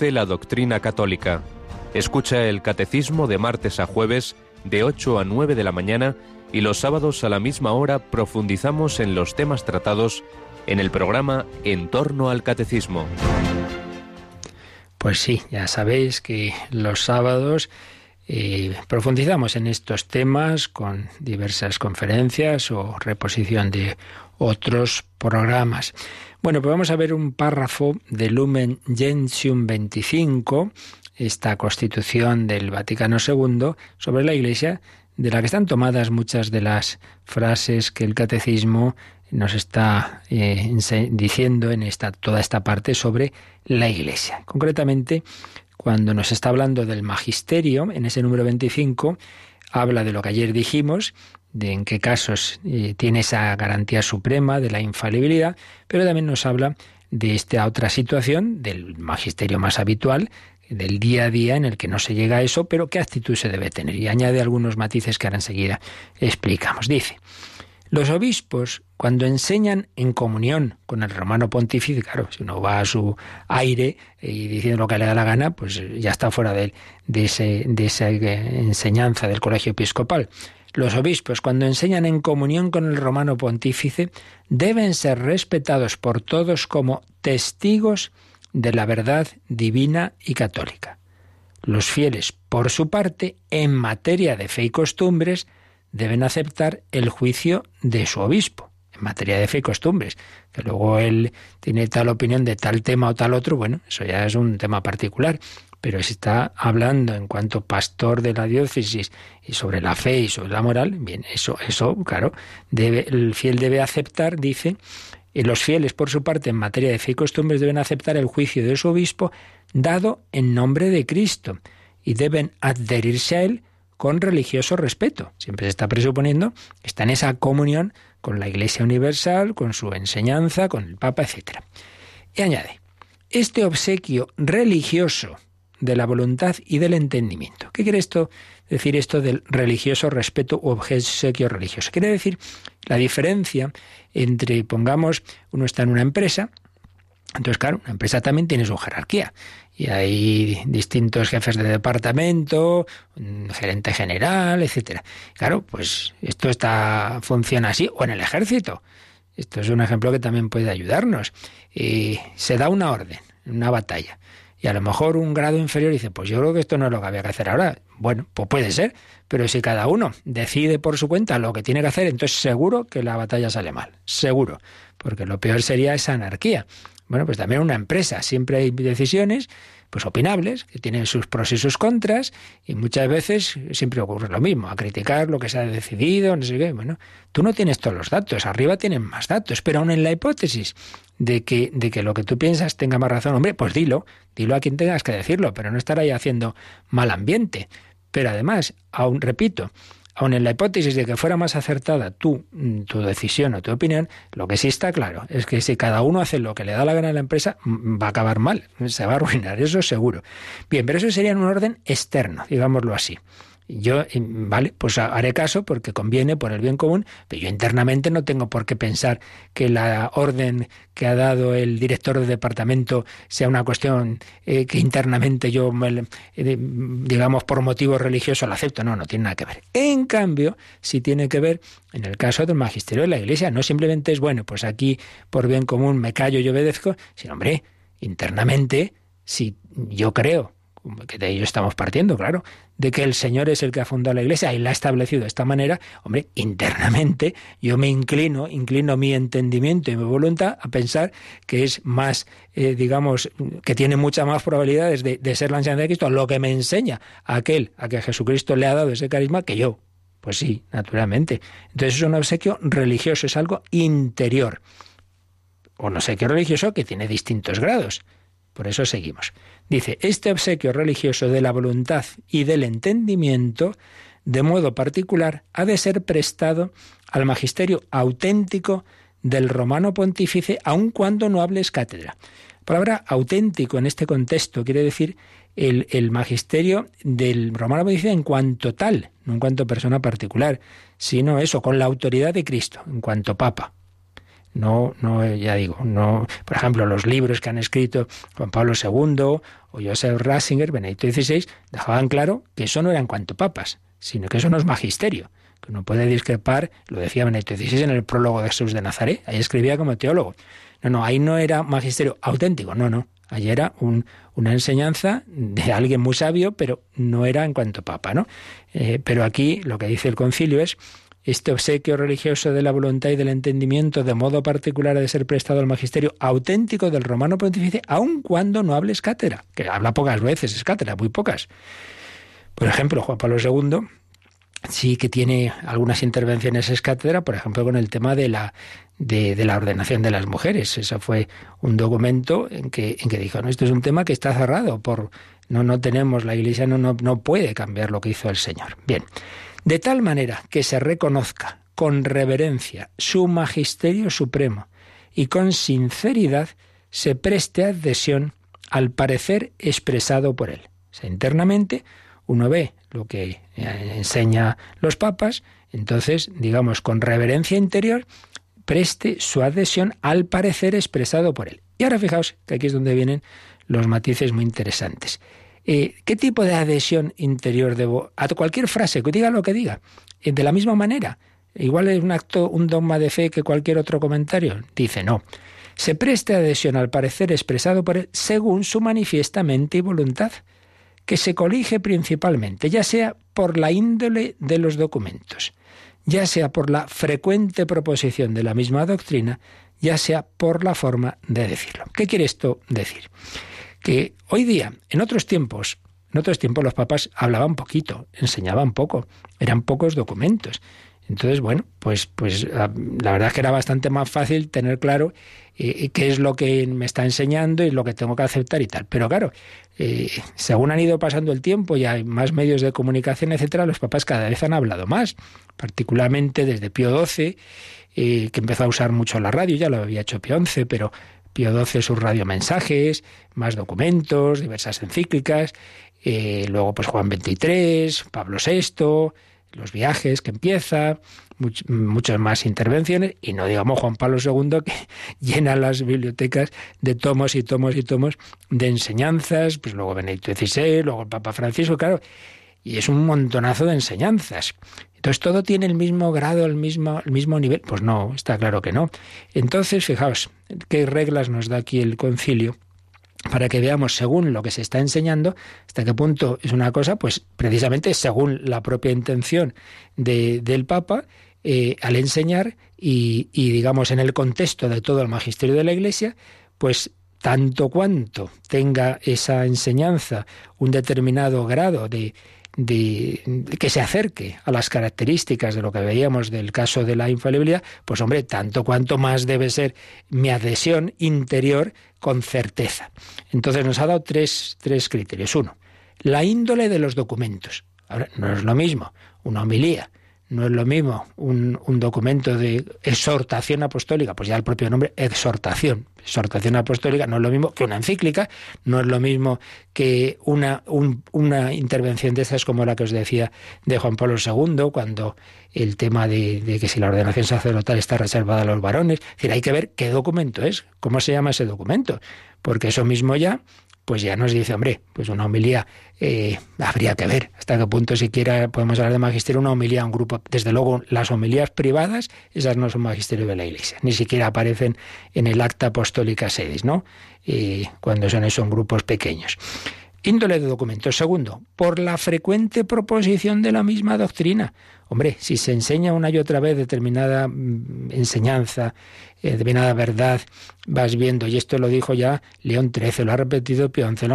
La doctrina católica. Escucha el catecismo de martes a jueves de 8 a 9 de la mañana y los sábados a la misma hora profundizamos en los temas tratados en el programa En torno al catecismo. Pues sí, ya sabéis que los sábados eh, profundizamos en estos temas con diversas conferencias o reposición de otros programas. Bueno, pues vamos a ver un párrafo de Lumen Gentium 25, esta constitución del Vaticano II sobre la Iglesia, de la que están tomadas muchas de las frases que el catecismo nos está eh, diciendo en esta, toda esta parte sobre la Iglesia. Concretamente, cuando nos está hablando del magisterio, en ese número 25, habla de lo que ayer dijimos, de en qué casos eh, tiene esa garantía suprema de la infalibilidad, pero también nos habla de esta otra situación, del magisterio más habitual, del día a día en el que no se llega a eso, pero qué actitud se debe tener. Y añade algunos matices que ahora enseguida explicamos. Dice, los obispos, cuando enseñan en comunión con el romano pontífice, claro, si uno va a su aire y diciendo lo que le da la gana, pues ya está fuera de, de, ese, de esa enseñanza del colegio episcopal. Los obispos, cuando enseñan en comunión con el romano pontífice, deben ser respetados por todos como testigos de la verdad divina y católica. Los fieles, por su parte, en materia de fe y costumbres, deben aceptar el juicio de su obispo en materia de fe y costumbres. Que luego él tiene tal opinión de tal tema o tal otro, bueno, eso ya es un tema particular. Pero si está hablando en cuanto pastor de la diócesis y sobre la fe y sobre la moral, bien, eso, eso, claro, debe, el fiel debe aceptar, dice, y los fieles, por su parte, en materia de fe y costumbres, deben aceptar el juicio de su obispo dado en nombre de Cristo y deben adherirse a él con religioso respeto. Siempre se está presuponiendo que está en esa comunión con la Iglesia Universal, con su enseñanza, con el Papa, etc. Y añade, este obsequio religioso de la voluntad y del entendimiento. ¿Qué quiere esto decir esto del religioso respeto u obsequio religioso? Quiere decir la diferencia entre, pongamos, uno está en una empresa, entonces, claro, una empresa también tiene su jerarquía y hay distintos jefes de departamento, gerente general, etcétera. Claro, pues esto está funciona así o en el ejército. Esto es un ejemplo que también puede ayudarnos. Eh, se da una orden, una batalla. Y a lo mejor un grado inferior dice, pues yo creo que esto no es lo que había que hacer ahora. Bueno, pues puede ser, pero si cada uno decide por su cuenta lo que tiene que hacer, entonces seguro que la batalla sale mal, seguro, porque lo peor sería esa anarquía. Bueno, pues también una empresa, siempre hay decisiones pues opinables, que tienen sus pros y sus contras, y muchas veces siempre ocurre lo mismo, a criticar lo que se ha decidido, no sé qué. Bueno, tú no tienes todos los datos, arriba tienen más datos, pero aún en la hipótesis de que, de que lo que tú piensas tenga más razón, hombre, pues dilo, dilo a quien tengas que decirlo, pero no estar ahí haciendo mal ambiente. Pero además, aún repito, aun en la hipótesis de que fuera más acertada tu, mm, tu decisión o tu opinión, lo que sí está claro es que si cada uno hace lo que le da la gana a la empresa, mm, va a acabar mal, se va a arruinar, eso seguro. Bien, pero eso sería en un orden externo, digámoslo así. Yo, vale, pues haré caso porque conviene por el bien común, pero yo internamente no tengo por qué pensar que la orden que ha dado el director de departamento sea una cuestión eh, que internamente yo, eh, digamos, por motivo religioso la acepto. No, no tiene nada que ver. En cambio, sí tiene que ver en el caso del magisterio de la Iglesia. No simplemente es, bueno, pues aquí por bien común me callo y obedezco, sino, hombre, internamente, si yo creo que de ello estamos partiendo, claro, de que el Señor es el que ha fundado la Iglesia y la ha establecido de esta manera, hombre, internamente yo me inclino, inclino mi entendimiento y mi voluntad a pensar que es más, eh, digamos, que tiene muchas más probabilidades de, ser la enseñanza de Cristo, lo que me enseña aquel a que Jesucristo le ha dado ese carisma que yo. Pues sí, naturalmente. Entonces es un obsequio religioso, es algo interior. O no sé qué religioso que tiene distintos grados. Por eso seguimos. Dice, este obsequio religioso de la voluntad y del entendimiento, de modo particular, ha de ser prestado al magisterio auténtico del romano pontífice, aun cuando no hables cátedra. La palabra auténtico en este contexto quiere decir el, magisterio del romano pontífice en cuanto tal, no en cuanto persona particular, sino eso, con la autoridad de Cristo, en cuanto papa. No, no, ya digo, no, por ejemplo, los libros que han escrito Juan Pablo II o Joseph Ratzinger, Benedicto XVI, dejaban claro que eso no era en cuanto papas, sino que eso no es magisterio, que uno puede discrepar, lo decía Benedicto XVI en el prólogo de Jesús de Nazaret, ahí escribía como teólogo. No, no, ahí no era magisterio auténtico, no, no, ahí era un, una enseñanza de alguien muy sabio, pero no era en cuanto papa, ¿no? Eh, pero aquí lo que dice el concilio es este obsequio religioso de la voluntad y del entendimiento de modo particular de ser prestado al magisterio auténtico del romano pontífice, aun cuando no hables cátedra, que habla pocas veces, es cátedra, muy pocas. Por ejemplo, Juan Pablo II sí que tiene algunas intervenciones es cátedra, por ejemplo, con el tema de la, de, la ordenación de las mujeres. Eso fue un documento en que, en que dijo, no, esto es un tema que está cerrado por no, no tenemos, la Iglesia no, no, no puede cambiar lo que hizo el Señor. Bien, de tal manera que se reconozca con reverencia su magisterio supremo y con sinceridad se preste adhesión al parecer expresado por él. Internamente uno ve lo que eh, enseña los papas, entonces, digamos, con reverencia interior, preste su adhesión al parecer expresado por él. Y ahora fijaos que aquí es donde vienen los matices muy interesantes. Eh, ¿Qué tipo de adhesión interior debo a cualquier frase, que diga lo que diga? Eh, de la misma manera. Igual es un acto, un dogma de fe que cualquier otro comentario. Dice no. Se preste adhesión al parecer expresado por él según su manifiesta mente y voluntad, que se colige principalmente, ya sea por la índole de los documentos, ya sea por la frecuente proposición de la misma doctrina, ya sea por la forma de decirlo. ¿Qué quiere esto decir? Que hoy día, en otros tiempos, en otros tiempos los papas hablaban poquito, enseñaban poco, eran pocos documentos. Entonces, bueno, pues, pues ah, la verdad es que era bastante más fácil tener claro eh, qué es lo que me está enseñando y lo que tengo que aceptar y tal. Pero claro, eh, según han ido pasando el tiempo y hay más medios de comunicación, etcétera, los papas cada vez han hablado más, particularmente desde Pío XII, eh, que empezó a usar mucho la radio, ya lo había hecho Pío XI, pero Pío XII sus radiomensajes, más documentos, diversas encíclicas, eh, luego pues Juan XXIII, Pablo VI, los viajes que empieza, muchas más intervenciones, y no digamos Juan Pablo II que llena las bibliotecas de tomos y tomos y tomos de enseñanzas, pues luego Benedicto XVI, luego el Papa Francisco, claro, y es un montonazo de enseñanzas. Entonces, ¿todo tiene el mismo grado, el mismo, el mismo nivel? Pues no, está claro que no. Entonces, fijaos, qué reglas nos da aquí el concilio para que veamos según lo que se está enseñando hasta qué punto es una cosa, pues precisamente según la propia intención de, del Papa eh, al enseñar y digamos en el contexto de todo el magisterio de la Iglesia, pues tanto cuanto tenga esa enseñanza un determinado grado de, de, que se acerque a las características de lo que veíamos del caso de la infalibilidad, pues hombre, tanto cuanto más debe ser mi adhesión interior con certeza. Entonces nos ha dado tres, tres criterios. Uno, la índole de los documentos. Ahora, no es lo mismo una homilía no es lo mismo un, documento de exhortación apostólica, pues ya el propio nombre, exhortación. Exhortación apostólica no es lo mismo que una encíclica, no es lo mismo que una, una intervención de esas como la que os decía de Juan Pablo II, cuando el tema de, de, que si la ordenación sacerdotal está reservada a los varones. Es decir, hay que ver qué documento es, cómo se llama ese documento, porque eso mismo ya pues ya nos dice, hombre, pues una homilía eh, habría que ver hasta qué punto siquiera podemos hablar de magisterio, una homilía un grupo. Desde luego, las homilías privadas, esas no son magisterio de la Iglesia, ni siquiera aparecen en el acta apostólica sedis, ¿no? Eh, cuando son, son grupos pequeños. Índole de documentos. Segundo, por la frecuente proposición de la misma doctrina. Hombre, si se enseña una y otra vez determinada mm, enseñanza, eh, determinada verdad, vas viendo, y esto lo dijo ya León XIII, lo ha repetido Pío XI,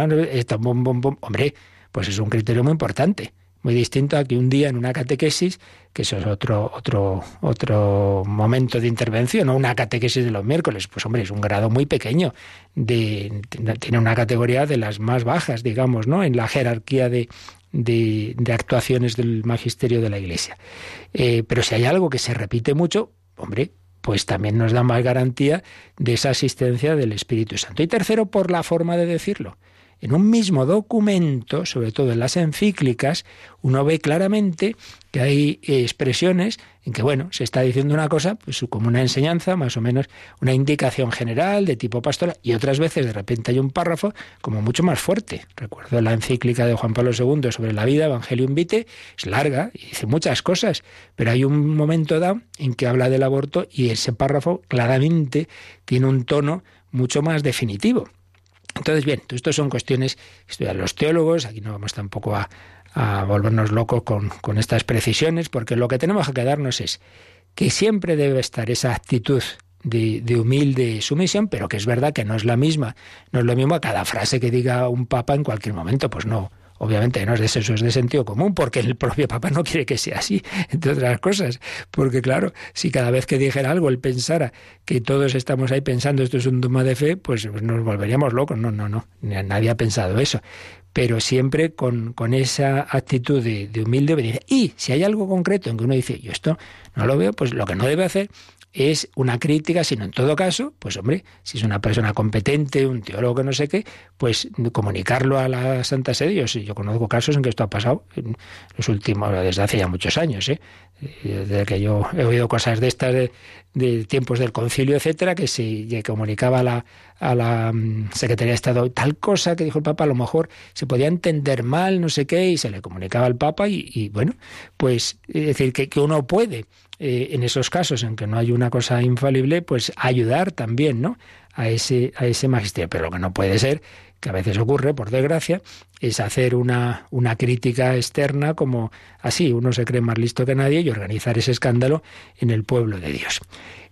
hombre, pues es un criterio muy importante muy distinto a que un día en una catequesis, que eso es otro, otro, otro momento de intervención, o una catequesis de los miércoles, pues hombre, es un grado muy pequeño, de, tiene una categoría de las más bajas, digamos, ¿no? En la jerarquía de, de, actuaciones del magisterio de la Iglesia. Eh, pero si hay algo que se repite mucho, hombre, pues también nos da más garantía de esa asistencia del Espíritu Santo. Y tercero, por la forma de decirlo en un mismo documento, sobre todo en las encíclicas, uno ve claramente que hay expresiones en que, bueno, se está diciendo una cosa, pues como una enseñanza, más o menos una indicación general de tipo pastoral, y otras veces de repente hay un párrafo como mucho más fuerte. Recuerdo la encíclica de Juan Pablo II sobre la vida, Evangelium Vitae, es larga y dice muchas cosas, pero hay un momento dado en que habla del aborto y ese párrafo claramente tiene un tono mucho más definitivo. Entonces, bien, esto son cuestiones que estudian los teólogos, aquí no vamos tampoco a, a volvernos locos con, con estas precisiones, porque lo que tenemos que quedarnos es que siempre debe estar esa actitud de, de, humilde sumisión, pero que es verdad que no es la misma, no es lo mismo a cada frase que diga un papa en cualquier momento, pues no. Obviamente no es de eso, es de sentido común, porque el propio Papa no quiere que sea así, entre otras cosas. Porque claro, si cada vez que dijera algo él pensara que todos estamos ahí pensando esto es un dogma de fe, pues nos volveríamos locos. No, no, no, nadie ha pensado eso pero siempre con, con esa actitud de, de, humilde obediencia. Y si hay algo concreto en que uno dice, yo esto no lo veo, pues lo que no debe hacer es una crítica, sino en todo caso, pues hombre, si es una persona competente, un teólogo que no sé qué, pues comunicarlo a la Santa Sede. Yo, yo conozco casos en que esto ha pasado en los últimos, desde hace ya muchos años, ¿eh? desde que yo he oído cosas de estas de, tiempos del concilio, etcétera, que se comunicaba a la, a la mm, Secretaría de Estado tal cosa que dijo el Papa, a lo mejor se podía entender mal, no sé qué, y se le comunicaba al Papa, y, bueno, pues es decir, que, que uno puede, eh, en esos casos en que no hay una cosa infalible, pues ayudar también, ¿no? A ese, a ese magisterio. Pero lo que no puede ser que a veces ocurre, por desgracia, es hacer una, una crítica externa como así, uno se cree más listo que nadie y organizar ese escándalo en el pueblo de Dios.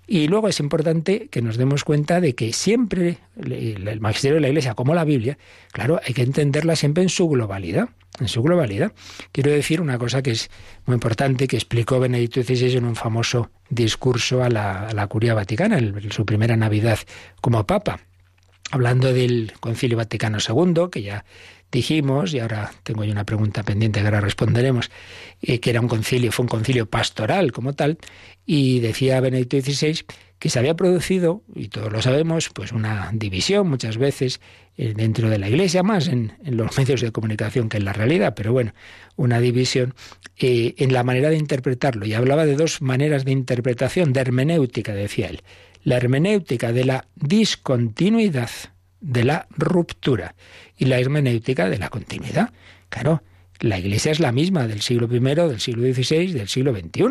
Y luego es importante que nos demos cuenta de que siempre el magisterio de la Iglesia, como la Biblia, claro, hay que entenderla siempre en su globalidad, en su globalidad. Quiero decir una cosa que es muy importante, que explicó Benedicto XVI en un famoso discurso a la, a la Curia Vaticana, en su primera Navidad como Papa hablando del Concilio Vaticano II, que ya dijimos, y ahora tengo yo una pregunta pendiente que ahora responderemos, eh, que era un concilio, fue un concilio pastoral como tal, y decía Benedicto XVI que se había producido, y todos lo sabemos, pues una división muchas veces eh, dentro de la Iglesia, más en, los medios de comunicación que en la realidad, pero bueno, una división eh, en la manera de interpretarlo. Y hablaba de dos maneras de interpretación, de hermenéutica, decía él la hermenéutica de la discontinuidad, de la ruptura, y la hermenéutica de la continuidad. Claro, la Iglesia es la misma del siglo I, del siglo XVI, del siglo XXI.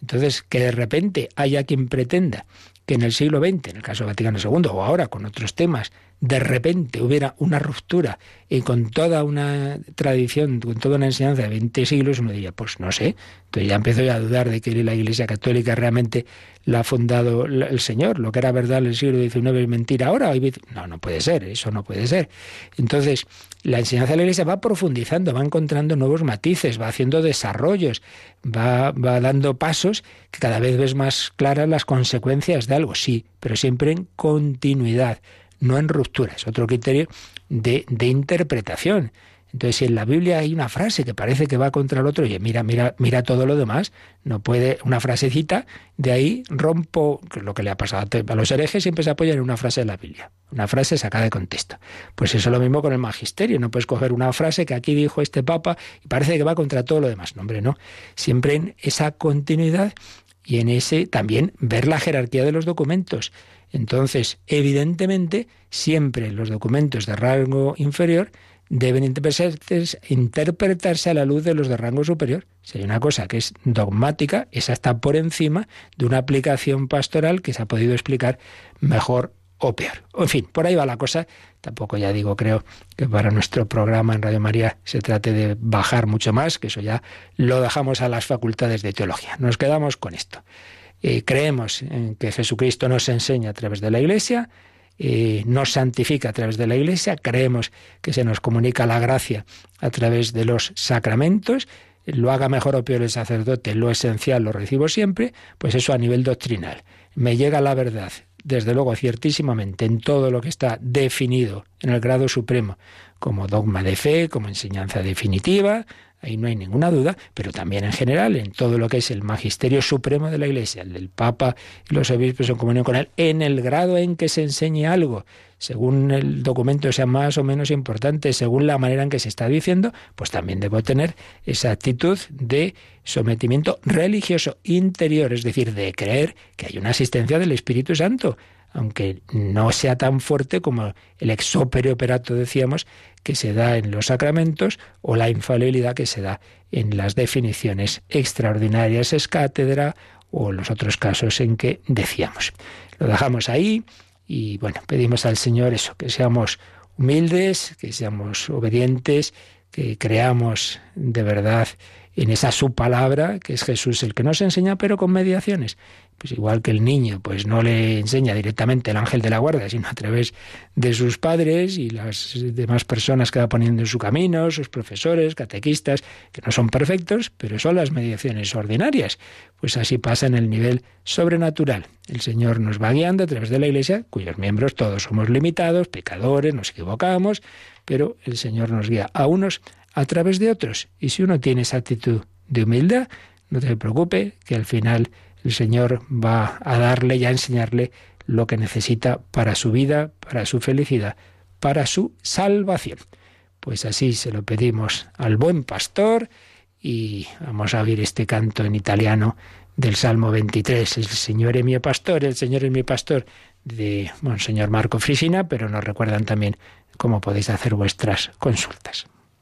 Entonces, que de repente haya quien pretenda que en el siglo XX, en el caso de Vaticano II, o ahora con otros temas, de repente hubiera una ruptura y con toda una tradición, con toda una enseñanza de 20 siglos, uno diría, pues no sé. Entonces ya empiezo a dudar de que la Iglesia Católica realmente la ha fundado el Señor. Lo que era verdad en el siglo XIX es mentira ahora. No, no puede ser, eso no puede ser. Entonces, la enseñanza de la Iglesia va profundizando, va encontrando nuevos matices, va haciendo desarrollos, va, va dando pasos que cada vez ves más claras las consecuencias de algo, sí, pero siempre en continuidad no en ruptura. Es otro criterio de, de interpretación. Entonces, si en la Biblia hay una frase que parece que va contra el otro, oye, mira, mira, mira todo lo demás, no puede, una frasecita, de ahí rompo, lo que le ha pasado a los herejes, siempre se apoyan en una frase de la Biblia, una frase sacada de contexto. Pues eso es lo mismo con el magisterio, no puedes coger una frase que aquí dijo este papa y parece que va contra todo lo demás. No, hombre, no. Siempre en esa continuidad y en ese también ver la jerarquía de los documentos. Entonces, evidentemente, siempre los documentos de rango inferior deben interpretarse, a la luz de los de rango superior. Si hay una cosa que es dogmática, esa está por encima de una aplicación pastoral que se ha podido explicar mejor o peor. En fin, por ahí va la cosa. Tampoco ya digo, creo que para nuestro programa en Radio María se trate de bajar mucho más, que eso ya lo dejamos a las facultades de teología. Nos quedamos con esto. Eh, creemos en que Jesucristo nos enseña a través de la Iglesia, eh, nos santifica a través de la Iglesia, creemos que se nos comunica la gracia a través de los sacramentos, lo haga mejor o peor el sacerdote, lo esencial lo recibo siempre, pues eso a nivel doctrinal. Me llega la verdad, desde luego ciertísimamente, en todo lo que está definido en el grado supremo como dogma de fe, como enseñanza definitiva, ahí no hay ninguna duda, pero también en general, en todo lo que es el magisterio supremo de la Iglesia, el del Papa y los obispos en comunión con él, en el grado en que se enseñe algo, según el documento sea más o menos importante, según la manera en que se está diciendo, pues también debo tener esa actitud de sometimiento religioso interior, es decir, de creer que hay una asistencia del Espíritu Santo aunque no sea tan fuerte como el exopere operato, decíamos, que se da en los sacramentos o la infalibilidad que se da en las definiciones extraordinarias es cátedra o los otros casos en que decíamos. Lo dejamos ahí y bueno, pedimos al Señor eso, que seamos humildes, que seamos obedientes, que creamos de verdad en esa su palabra, que es Jesús el que nos enseña, pero con mediaciones. Pues igual que el niño, pues no le enseña directamente el ángel de la guarda, sino a través de sus padres y las demás personas que va poniendo en su camino, sus profesores, catequistas, que no son perfectos, pero son las mediaciones ordinarias. Pues así pasa en el nivel sobrenatural. El Señor nos va guiando a través de la Iglesia, cuyos miembros todos somos limitados, pecadores, nos equivocamos, pero el Señor nos guía a unos a través de otros. Y si uno tiene esa actitud de humildad, no te preocupe, que al final el Señor va a darle y a enseñarle lo que necesita para su vida, para su felicidad, para su salvación. Pues así se lo pedimos al buen pastor y vamos a oír este canto en italiano del Salmo 23. El Señor es mi pastor, el Señor es mi pastor, de Monseñor Marco Frisina, pero nos recuerdan también cómo podéis hacer vuestras consultas.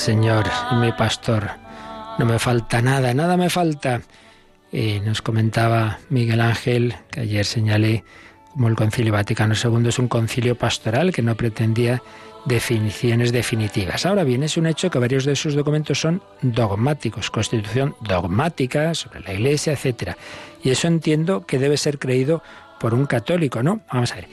Señor y mi pastor. No me falta nada, nada me falta. nos comentaba Miguel Ángel, que ayer señalé como el Concilio Vaticano II es un concilio pastoral que no pretendía definiciones definitivas. Ahora bien, es un hecho que varios de sus documentos son dogmáticos, constitución dogmática sobre la Iglesia, etc. Y eso entiendo que debe ser creído por un católico, ¿no? Vamos a ver.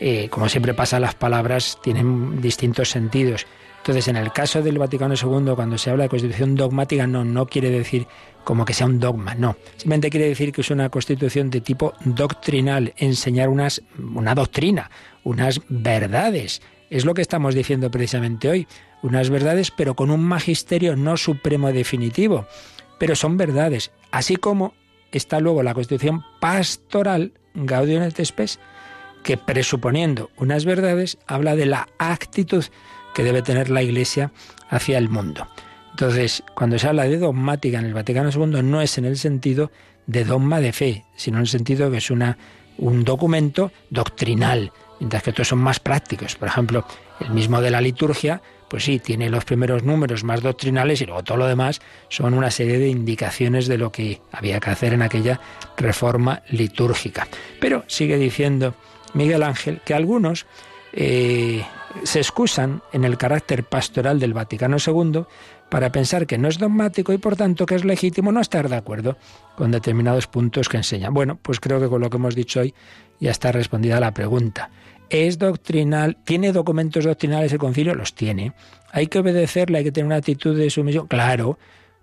Eh, como siempre pasa, las palabras tienen distintos sentidos. Entonces, en el caso del Vaticano II, cuando se habla de constitución dogmática, no, no quiere decir como que sea un dogma, no. Simplemente quiere decir que es una constitución de tipo doctrinal, enseñar unas, una doctrina, unas verdades. Es lo que estamos diciendo precisamente hoy. Unas verdades, pero con un magisterio no supremo definitivo. Pero son verdades. Así como está luego la constitución pastoral, Gaudium et Spes, que presuponiendo unas verdades, habla de la actitud que debe tener la Iglesia hacia el mundo. Entonces, cuando se habla de dogmática en el Vaticano II, no es en el sentido de dogma de fe, sino en el sentido que es una, un documento doctrinal, mientras que otros son más prácticos. Por ejemplo, el mismo de la liturgia, pues sí, tiene los primeros números más doctrinales y luego todo lo demás son una serie de indicaciones de lo que había que hacer en aquella reforma litúrgica. Pero sigue diciendo Miguel Ángel que algunos eh, se excusan en el carácter pastoral del Vaticano II para pensar que no es dogmático y por tanto que es legítimo no estar de acuerdo con determinados puntos que enseña. Bueno, pues creo que con lo que hemos dicho hoy ya está respondida la pregunta. ¿Es doctrinal? ¿Tiene documentos doctrinales el concilio? Los tiene. ¿Hay que obedecerle? ¿Hay que tener una actitud de sumisión? Claro,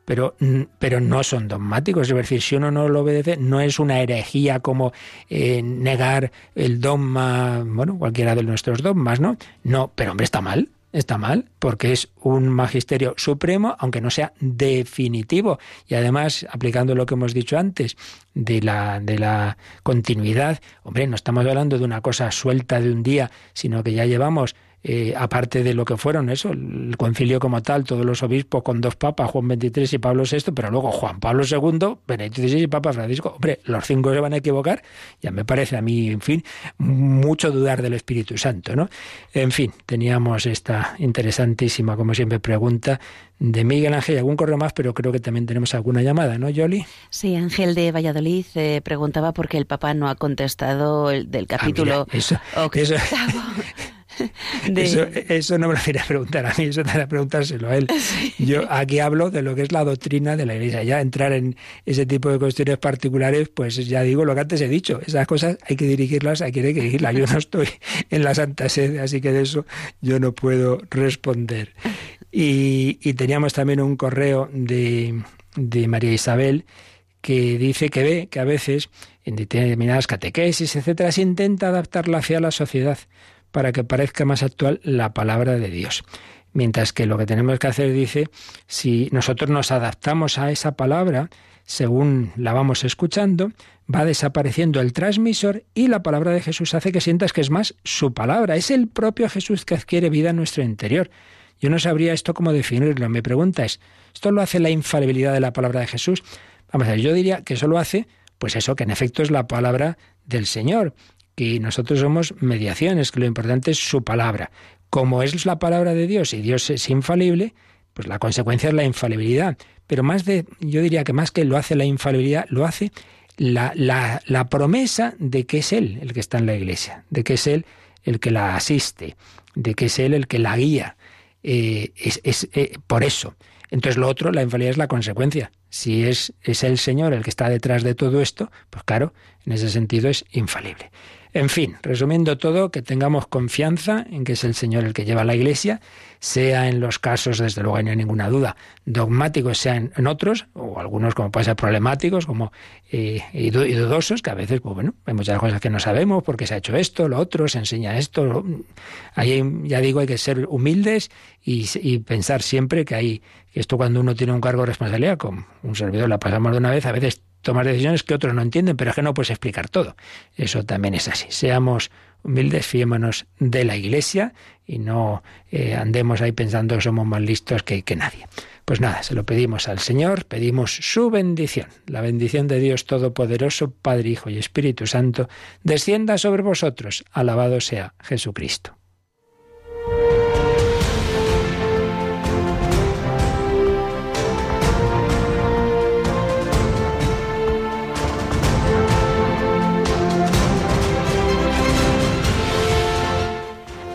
pero, mm, pero no son dogmáticos. Es decir, si uno no lo obedece, no es una herejía como eh, negar el dogma, bueno, cualquiera de nuestros dogmas, ¿no? No, pero hombre, está mal. Está mal, porque es un magisterio supremo, aunque no sea definitivo. Y además, aplicando lo que hemos dicho antes, de la, de la continuidad, hombre, no estamos hablando de una cosa suelta de un día, sino que ya llevamos eh, aparte de lo que fueron eso, el concilio como tal, todos los obispos con dos papas, Juan XXIII y Pablo VI, pero luego Juan Pablo II, Benedicto XVI y Papa Francisco. Hombre, los cinco se van a equivocar, ya me parece a mí, en fin, mucho dudar del Espíritu Santo, ¿no? En fin, teníamos esta interesantísima, como siempre, pregunta de Miguel Ángel algún correo más, pero creo que también tenemos alguna llamada, ¿no, Yoli? Sí, Ángel de Valladolid eh, preguntaba por qué el Papa no ha contestado el, del ah, capítulo eso, Eso, no me lo quería preguntar a mí, eso que preguntárselo a él. Yo aquí hablo de lo que es la doctrina de la Iglesia. Ya entrar en ese tipo de cuestiones particulares, pues ya digo lo que antes he dicho. Esas cosas hay que dirigirlas, hay que dirigirlas. Yo no estoy en la Santa Sede, así que de eso yo no puedo responder. Y, teníamos también un correo de, de María Isabel que dice que ve que a veces en determinadas catequesis, etcétera, se intenta adaptar la fe a la sociedad para que parezca más actual la palabra de Dios. Mientras que lo que tenemos que hacer, dice, si nosotros nos adaptamos a esa palabra, según la vamos escuchando, va desapareciendo el transmisor y la palabra de Jesús hace que sientas que es más su palabra. Es el propio Jesús que adquiere vida en nuestro interior. Yo no sabría esto cómo definirlo. Mi pregunta es, ¿esto lo hace la infalibilidad de la palabra de Jesús? Vamos a ver, yo diría que eso lo hace, pues eso, que en efecto es la palabra del Señor que nosotros somos mediaciones, que lo importante es su palabra. Como es la palabra de Dios y Dios es infalible, pues la consecuencia es la infalibilidad. Pero más de, yo diría que más que lo hace la infalibilidad, lo hace la, la, promesa de que es Él el que está en la iglesia, de que es Él el que la asiste, de que es Él el que la guía. Eh, es, eh, por eso. Entonces lo otro, la infalibilidad es la consecuencia. Si es, es el Señor el que está detrás de todo esto, pues claro, en ese sentido es infalible. En fin, resumiendo todo, que tengamos confianza en que es el Señor el que lleva la Iglesia, sea en los casos, desde luego no hay ninguna duda, dogmáticos, sea en, otros, o algunos como pueden ser problemáticos, como eh, y, dudosos, que a veces, pues bueno, hay muchas cosas que no sabemos, porque se ha hecho esto, lo otro, se enseña esto. Ahí, ya digo, hay que ser humildes y, pensar siempre que hay, esto cuando uno tiene un cargo de responsabilidad, como un servidor la pasamos de una vez, a veces tomar decisiones que otros no entienden, pero es que no puedes explicar todo. Eso también es así. Seamos humildes, fiémonos de la Iglesia y no eh, andemos ahí pensando que somos más listos que, que nadie. Pues nada, se lo pedimos al Señor, pedimos su bendición. La bendición de Dios Todopoderoso, Padre, Hijo y Espíritu Santo, descienda sobre vosotros. Alabado sea Jesucristo.